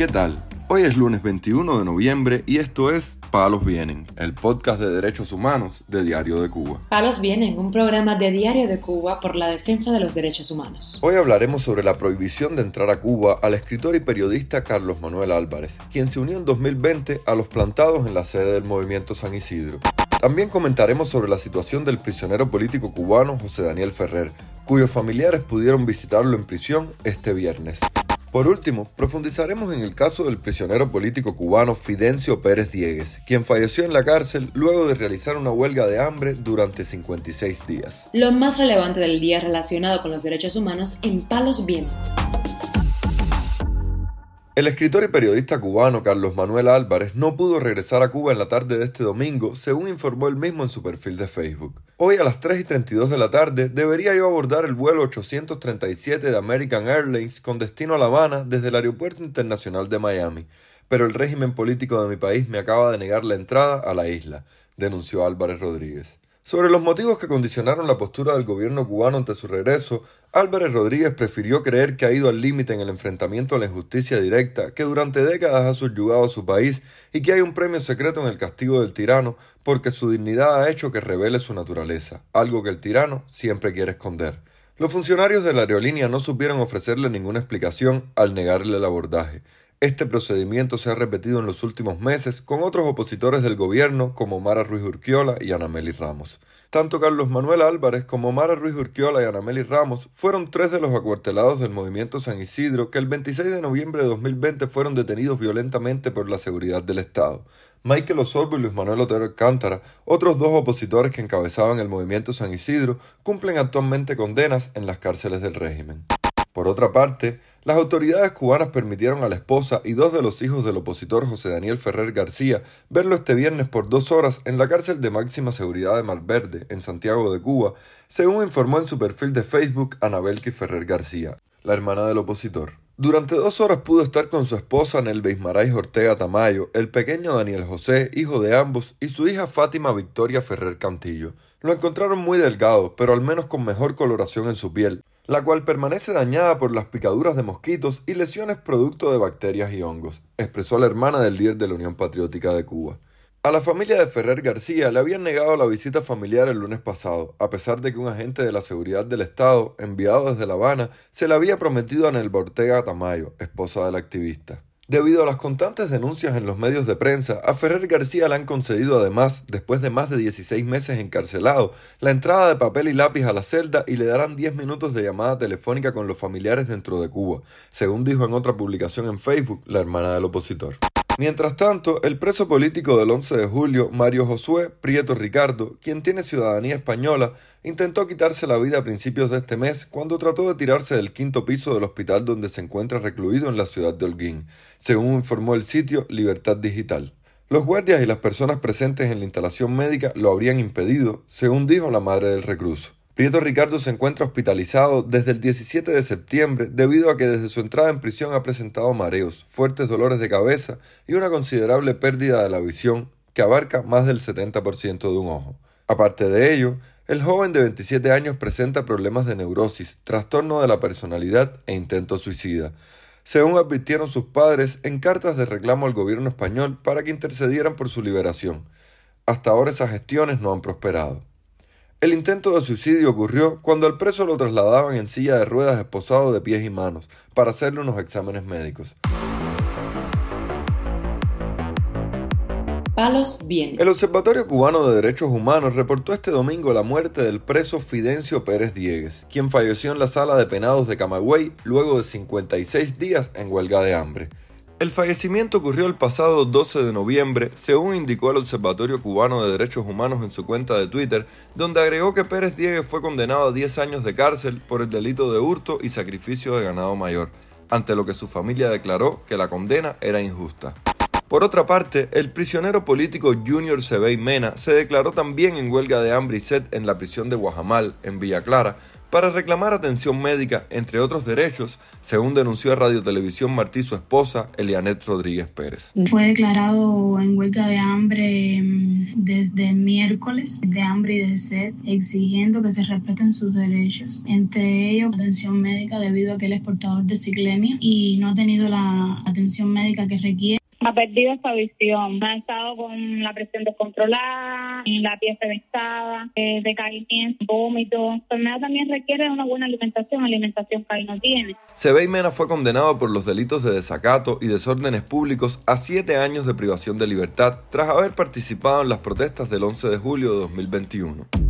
¿Qué tal? Hoy es lunes 21 de noviembre y esto es Palos Vienen, el podcast de derechos humanos de Diario de Cuba. Palos Vienen, un programa de Diario de Cuba por la defensa de los derechos humanos. Hoy hablaremos sobre la prohibición de entrar a Cuba al escritor y periodista Carlos Manuel Álvarez, quien se unió en 2020 a los plantados en la sede del movimiento San Isidro. También comentaremos sobre la situación del prisionero político cubano José Daniel Ferrer, cuyos familiares pudieron visitarlo en prisión este viernes. Por último, profundizaremos en el caso del prisionero político cubano Fidencio Pérez Diegues, quien falleció en la cárcel luego de realizar una huelga de hambre durante 56 días. Lo más relevante del día relacionado con los derechos humanos en Palos Vientos. El escritor y periodista cubano Carlos Manuel Álvarez no pudo regresar a Cuba en la tarde de este domingo, según informó él mismo en su perfil de Facebook. Hoy a las 3 y 32 de la tarde debería yo abordar el vuelo 837 de American Airlines con destino a La Habana desde el Aeropuerto Internacional de Miami, pero el régimen político de mi país me acaba de negar la entrada a la isla, denunció Álvarez Rodríguez. Sobre los motivos que condicionaron la postura del gobierno cubano ante su regreso, Álvarez Rodríguez prefirió creer que ha ido al límite en el enfrentamiento a la injusticia directa que durante décadas ha subyugado a su país y que hay un premio secreto en el castigo del tirano porque su dignidad ha hecho que revele su naturaleza, algo que el tirano siempre quiere esconder. Los funcionarios de la aerolínea no supieron ofrecerle ninguna explicación al negarle el abordaje. Este procedimiento se ha repetido en los últimos meses con otros opositores del gobierno como Mara Ruiz Urquiola y Anameli Ramos. Tanto Carlos Manuel Álvarez como Mara Ruiz Urquiola y Anameli Ramos fueron tres de los acuartelados del movimiento San Isidro que el 26 de noviembre de 2020 fueron detenidos violentamente por la seguridad del Estado. Michael Osorbo y Luis Manuel Otero Alcántara, otros dos opositores que encabezaban el movimiento San Isidro, cumplen actualmente condenas en las cárceles del régimen. Por otra parte, las autoridades cubanas permitieron a la esposa y dos de los hijos del opositor José Daniel Ferrer García verlo este viernes por dos horas en la cárcel de máxima seguridad de Malverde, en Santiago de Cuba, según informó en su perfil de Facebook Anabelki Ferrer García, la hermana del opositor. Durante dos horas pudo estar con su esposa Nelva Ismaray Ortega Tamayo, el pequeño Daniel José, hijo de ambos, y su hija Fátima Victoria Ferrer Cantillo. Lo encontraron muy delgado, pero al menos con mejor coloración en su piel, la cual permanece dañada por las picaduras de mosquitos y lesiones producto de bacterias y hongos, expresó la hermana del líder de la Unión Patriótica de Cuba. A la familia de Ferrer García le habían negado la visita familiar el lunes pasado, a pesar de que un agente de la seguridad del Estado, enviado desde La Habana, se le había prometido a Nelva Ortega Tamayo, esposa del activista. Debido a las constantes denuncias en los medios de prensa, a Ferrer García le han concedido además, después de más de 16 meses encarcelado, la entrada de papel y lápiz a la celda y le darán 10 minutos de llamada telefónica con los familiares dentro de Cuba, según dijo en otra publicación en Facebook la hermana del opositor. Mientras tanto, el preso político del 11 de julio, Mario Josué Prieto Ricardo, quien tiene ciudadanía española, intentó quitarse la vida a principios de este mes cuando trató de tirarse del quinto piso del hospital donde se encuentra recluido en la ciudad de Holguín, según informó el sitio Libertad Digital. Los guardias y las personas presentes en la instalación médica lo habrían impedido, según dijo la madre del recluso. Prieto Ricardo se encuentra hospitalizado desde el 17 de septiembre debido a que desde su entrada en prisión ha presentado mareos, fuertes dolores de cabeza y una considerable pérdida de la visión que abarca más del 70% de un ojo. Aparte de ello, el joven de 27 años presenta problemas de neurosis, trastorno de la personalidad e intento suicida, según advirtieron sus padres en cartas de reclamo al gobierno español para que intercedieran por su liberación. Hasta ahora esas gestiones no han prosperado. El intento de suicidio ocurrió cuando al preso lo trasladaban en silla de ruedas esposado de pies y manos para hacerle unos exámenes médicos. Palos bien. El Observatorio Cubano de Derechos Humanos reportó este domingo la muerte del preso Fidencio Pérez Diegues, quien falleció en la sala de penados de Camagüey luego de 56 días en huelga de hambre. El fallecimiento ocurrió el pasado 12 de noviembre, según indicó el Observatorio Cubano de Derechos Humanos en su cuenta de Twitter, donde agregó que Pérez Diegues fue condenado a 10 años de cárcel por el delito de hurto y sacrificio de ganado mayor, ante lo que su familia declaró que la condena era injusta. Por otra parte, el prisionero político Junior Sebey Mena se declaró también en huelga de hambre y sed en la prisión de Guajamal, en Villa Clara, para reclamar atención médica, entre otros derechos, según denunció a Radio Televisión Martí su esposa, Elianet Rodríguez Pérez. Fue declarado en huelga de hambre mm, desde el miércoles, de hambre y de sed, exigiendo que se respeten sus derechos, entre ellos atención médica debido a que él es portador de ciclemia y no ha tenido la atención médica que requiere ha perdido esa visión. Ha estado con la presión descontrolada, la piel fementada, eh, decaimiento, vómito. La enfermedad también requiere una buena alimentación, alimentación que ahí no tiene. Sebey Mena fue condenado por los delitos de desacato y desórdenes públicos a siete años de privación de libertad tras haber participado en las protestas del 11 de julio de 2021.